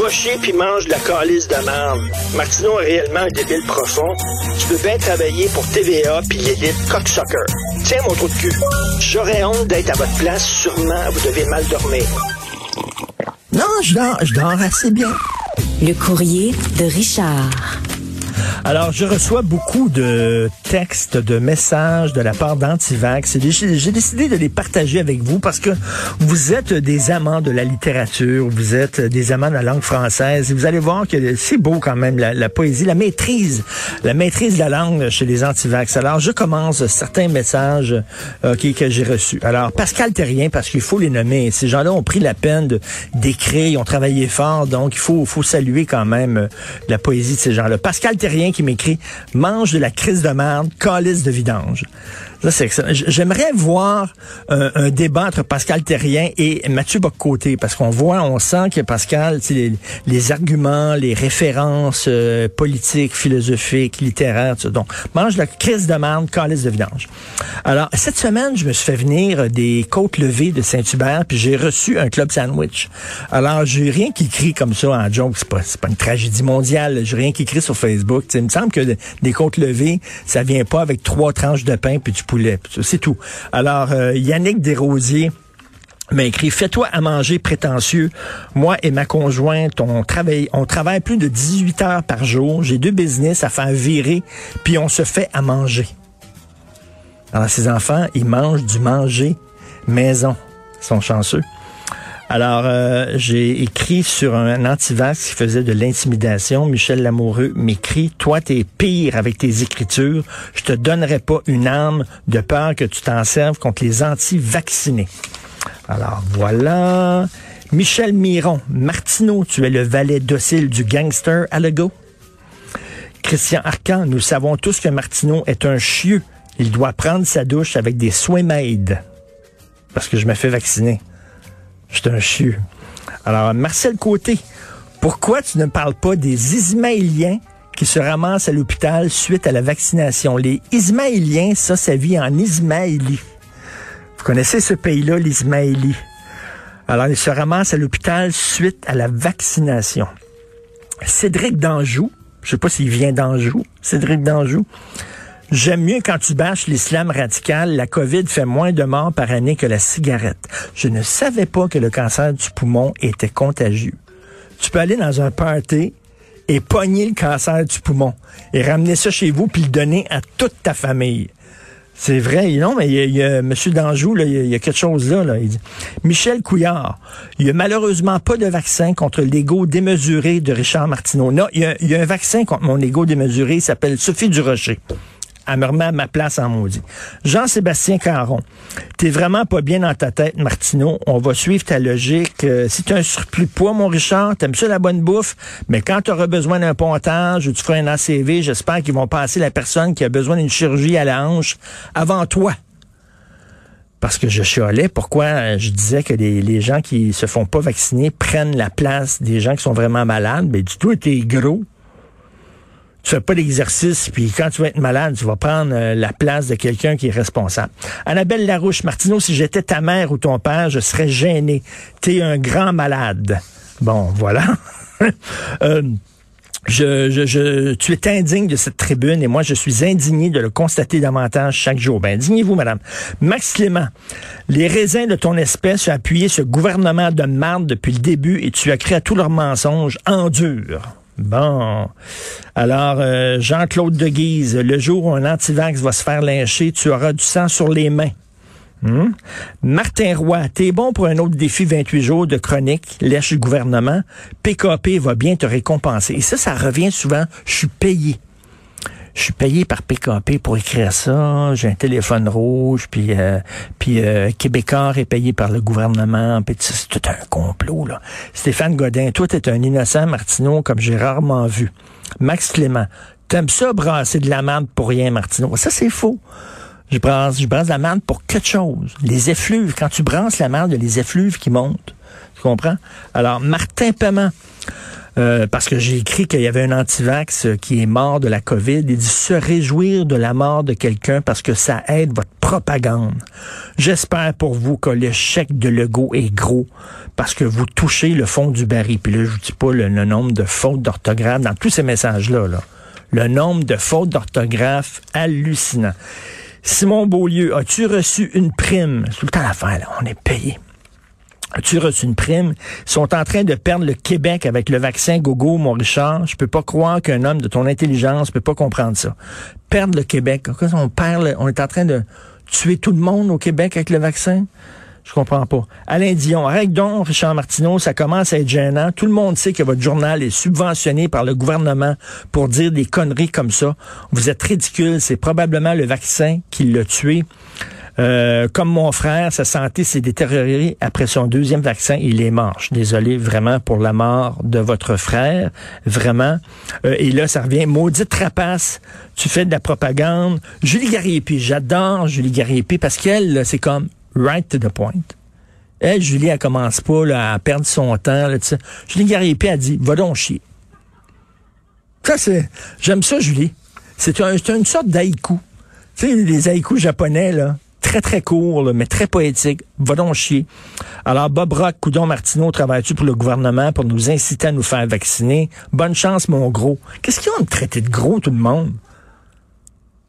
Va chier puis mange de la calice de merde. Martineau est réellement un débile profond. Tu peux bien travailler pour TVA puis l'élite cocksucker. Tiens mon trou de cul. J'aurais honte d'être à votre place. Sûrement, vous devez mal dormir. Non, je dors, je dors assez bien. Le courrier de Richard. Alors, je reçois beaucoup de textes, de messages de la part d'Antivax. J'ai décidé de les partager avec vous parce que vous êtes des amants de la littérature, vous êtes des amants de la langue française. Et vous allez voir que c'est beau quand même, la, poésie, la maîtrise, la maîtrise de la langue chez les Antivax. Alors, je commence certains messages euh, que j'ai reçus. Alors, Pascal Terrien, parce qu'il faut les nommer. Ces gens-là ont pris la peine d'écrire, ils ont travaillé fort, donc il faut, faut saluer quand même euh, la poésie de ces gens-là. Pascal Terrien, qui m'écrit mange de la crise de merde, calice de vidange. J'aimerais voir un, un, débat entre Pascal Terrien et Mathieu Boccoté, parce qu'on voit, on sent que Pascal, les, les arguments, les références euh, politiques, philosophiques, littéraires, donc mange la crise de merde, calice de vidange. Alors, cette semaine, je me suis fait venir des côtes levées de Saint-Hubert, puis j'ai reçu un club sandwich. Alors, j'ai rien qui crie comme ça en joke, c'est pas, pas une tragédie mondiale, j'ai rien qui crie sur Facebook. il me semble que des côtes levées, ça vient pas avec trois tranches de pain puis du C'est tout. Alors, euh, Yannick Desrosiers m'a écrit Fais-toi à manger prétentieux. Moi et ma conjointe, on travaille, on travaille plus de 18 heures par jour. J'ai deux business à faire virer, puis on se fait à manger. Alors, ces enfants, ils mangent du manger maison. Ils sont chanceux. Alors, euh, j'ai écrit sur un antivax qui faisait de l'intimidation. Michel Lamoureux m'écrit, toi, t'es pire avec tes écritures. Je te donnerai pas une arme de peur que tu t'en serves contre les anti-vaccinés. Alors, voilà. Michel Miron, Martineau, tu es le valet docile du gangster Alago. Christian Arcan, nous savons tous que Martineau est un chieux. Il doit prendre sa douche avec des soins maids. Parce que je me fais vacciner. Je suis un chieux. Alors, Marcel Côté, pourquoi tu ne parles pas des Ismaéliens qui se ramassent à l'hôpital suite à la vaccination? Les Ismaéliens, ça, ça vit en Ismaélie. Vous connaissez ce pays-là, l'Ismaélie? Alors, ils se ramassent à l'hôpital suite à la vaccination. Cédric Danjou, je sais pas s'il vient d'Anjou, Cédric Danjou, J'aime mieux quand tu bâches l'islam radical, la COVID fait moins de morts par année que la cigarette. Je ne savais pas que le cancer du poumon était contagieux. Tu peux aller dans un party et pogner le cancer du poumon et ramener ça chez vous puis le donner à toute ta famille. C'est vrai, non, mais il y a, M. Danjou, là, il, y a, quelque chose là. là. Il dit, Michel Couillard, il n'y a malheureusement pas de vaccin contre l'ego démesuré de Richard Martineau. Non, il y, a, il y a un vaccin contre mon ego démesuré, il s'appelle Sophie Durocher à me à ma place en maudit. Jean-Sébastien Caron, t'es vraiment pas bien dans ta tête, Martineau. On va suivre ta logique. Euh, si tu as un surplus de poids, mon Richard, t'aimes ça la bonne bouffe, mais quand tu auras besoin d'un pontage ou tu feras un ACV, j'espère qu'ils vont passer la personne qui a besoin d'une chirurgie à la hanche avant toi parce que je chialais pourquoi je disais que les, gens qui se font pas vacciner prennent la place des gens qui sont vraiment malades. Mais du tout, t'es gros tu fais pas d'exercice, puis quand tu vas être malade, tu vas prendre euh, la place de quelqu'un qui est responsable. Annabelle Larouche, Martineau, si j'étais ta mère ou ton père, je serais gêné. T'es un grand malade. Bon, voilà. euh, je, je, tu es indigne de cette tribune et moi, je suis indigné de le constater davantage chaque jour. Ben, indignez-vous, madame. Max Clément, les raisins de ton espèce ont appuyé ce gouvernement de marde depuis le début et tu as créé à tous leurs mensonges en dur. Bon. Alors, euh, Jean-Claude de Guise, le jour où un antivax va se faire lyncher, tu auras du sang sur les mains. Hmm? Martin Roy, t'es bon pour un autre défi 28 jours de chronique, lèche le gouvernement. PKP va bien te récompenser. Et ça, ça revient souvent. Je suis payé je suis payé par PKP pour écrire ça, j'ai un téléphone rouge, puis euh, puis euh, Québécois est payé par le gouvernement, puis c'est tout un complot là. Stéphane Godin, toi t'es un innocent Martineau comme j'ai rarement vu. Max Clément, t'aimes ça brasser de la merde pour rien Martineau? Ça c'est faux. Je brasse, je brasse de la merde pour quelque chose. Les effluves, quand tu brasses la merde, il y a les effluves qui montent. Tu comprends? Alors, Martin Paiement, Euh, parce que j'ai écrit qu'il y avait un antivax qui est mort de la COVID. Il dit se réjouir de la mort de quelqu'un parce que ça aide votre propagande. J'espère pour vous que l'échec de Legault est gros parce que vous touchez le fond du baril. Puis là, je vous dis pas le, nombre de fautes d'orthographe dans tous ces messages-là. Là. Le nombre de fautes d'orthographe hallucinant. Simon Beaulieu, as-tu reçu une prime? C'est tout le temps l'affaire, là. On est payé. As-tu reçu une prime? Ils sont en train de perdre le Québec avec le vaccin Gogo, mon Richard. Je peux pas croire qu'un homme de ton intelligence peut pas comprendre ça. Perdre le Québec. On perd, on est en train de tuer tout le monde au Québec avec le vaccin? Je comprends pas. Alain Dion, arrête donc, Richard Martineau, ça commence à être gênant. Tout le monde sait que votre journal est subventionné par le gouvernement pour dire des conneries comme ça. Vous êtes ridicule. C'est probablement le vaccin qui l'a tué. Euh, comme mon frère, sa santé s'est détériorée après son deuxième vaccin. Il est mort. Désolé vraiment pour la mort de votre frère. Vraiment. Euh, et là, ça revient. Maudite trapace. Tu fais de la propagande. Julie Gariepi. J'adore Julie Gariepi parce qu'elle, c'est comme right to the point. Elle, Julie, elle commence pas là, à perdre son temps. Là, Julie Gariepi a dit, va donc chier. Ça, c'est... J'aime ça, Julie. C'est un, une sorte d'haïku. Tu sais, les haïkus japonais, là très, très court, mais très poétique. Va donc chier. Alors, Bob Rock, Coudon Martineau, travailles-tu pour le gouvernement pour nous inciter à nous faire vacciner? Bonne chance, mon gros. Qu'est-ce qu'ils ont de traiter de gros, tout le monde?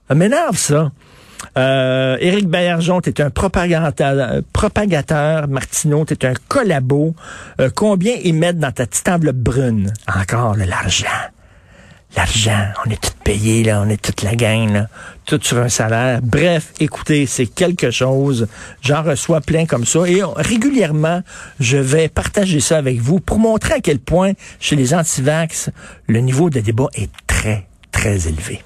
Ça m'énerve, ça. Euh, Éric Baillargeon, t'es un propagateur, propagateur. Martineau, t'es un collabo. Euh, combien ils mettent dans ta petite enveloppe brune? Encore de l'argent l'argent, on est tout payé, là, on est toute la gang, là, tout sur un salaire. Bref, écoutez, c'est quelque chose. J'en reçois plein comme ça. Et régulièrement, je vais partager ça avec vous pour montrer à quel point, chez les antivax, le niveau de débat est très, très élevé.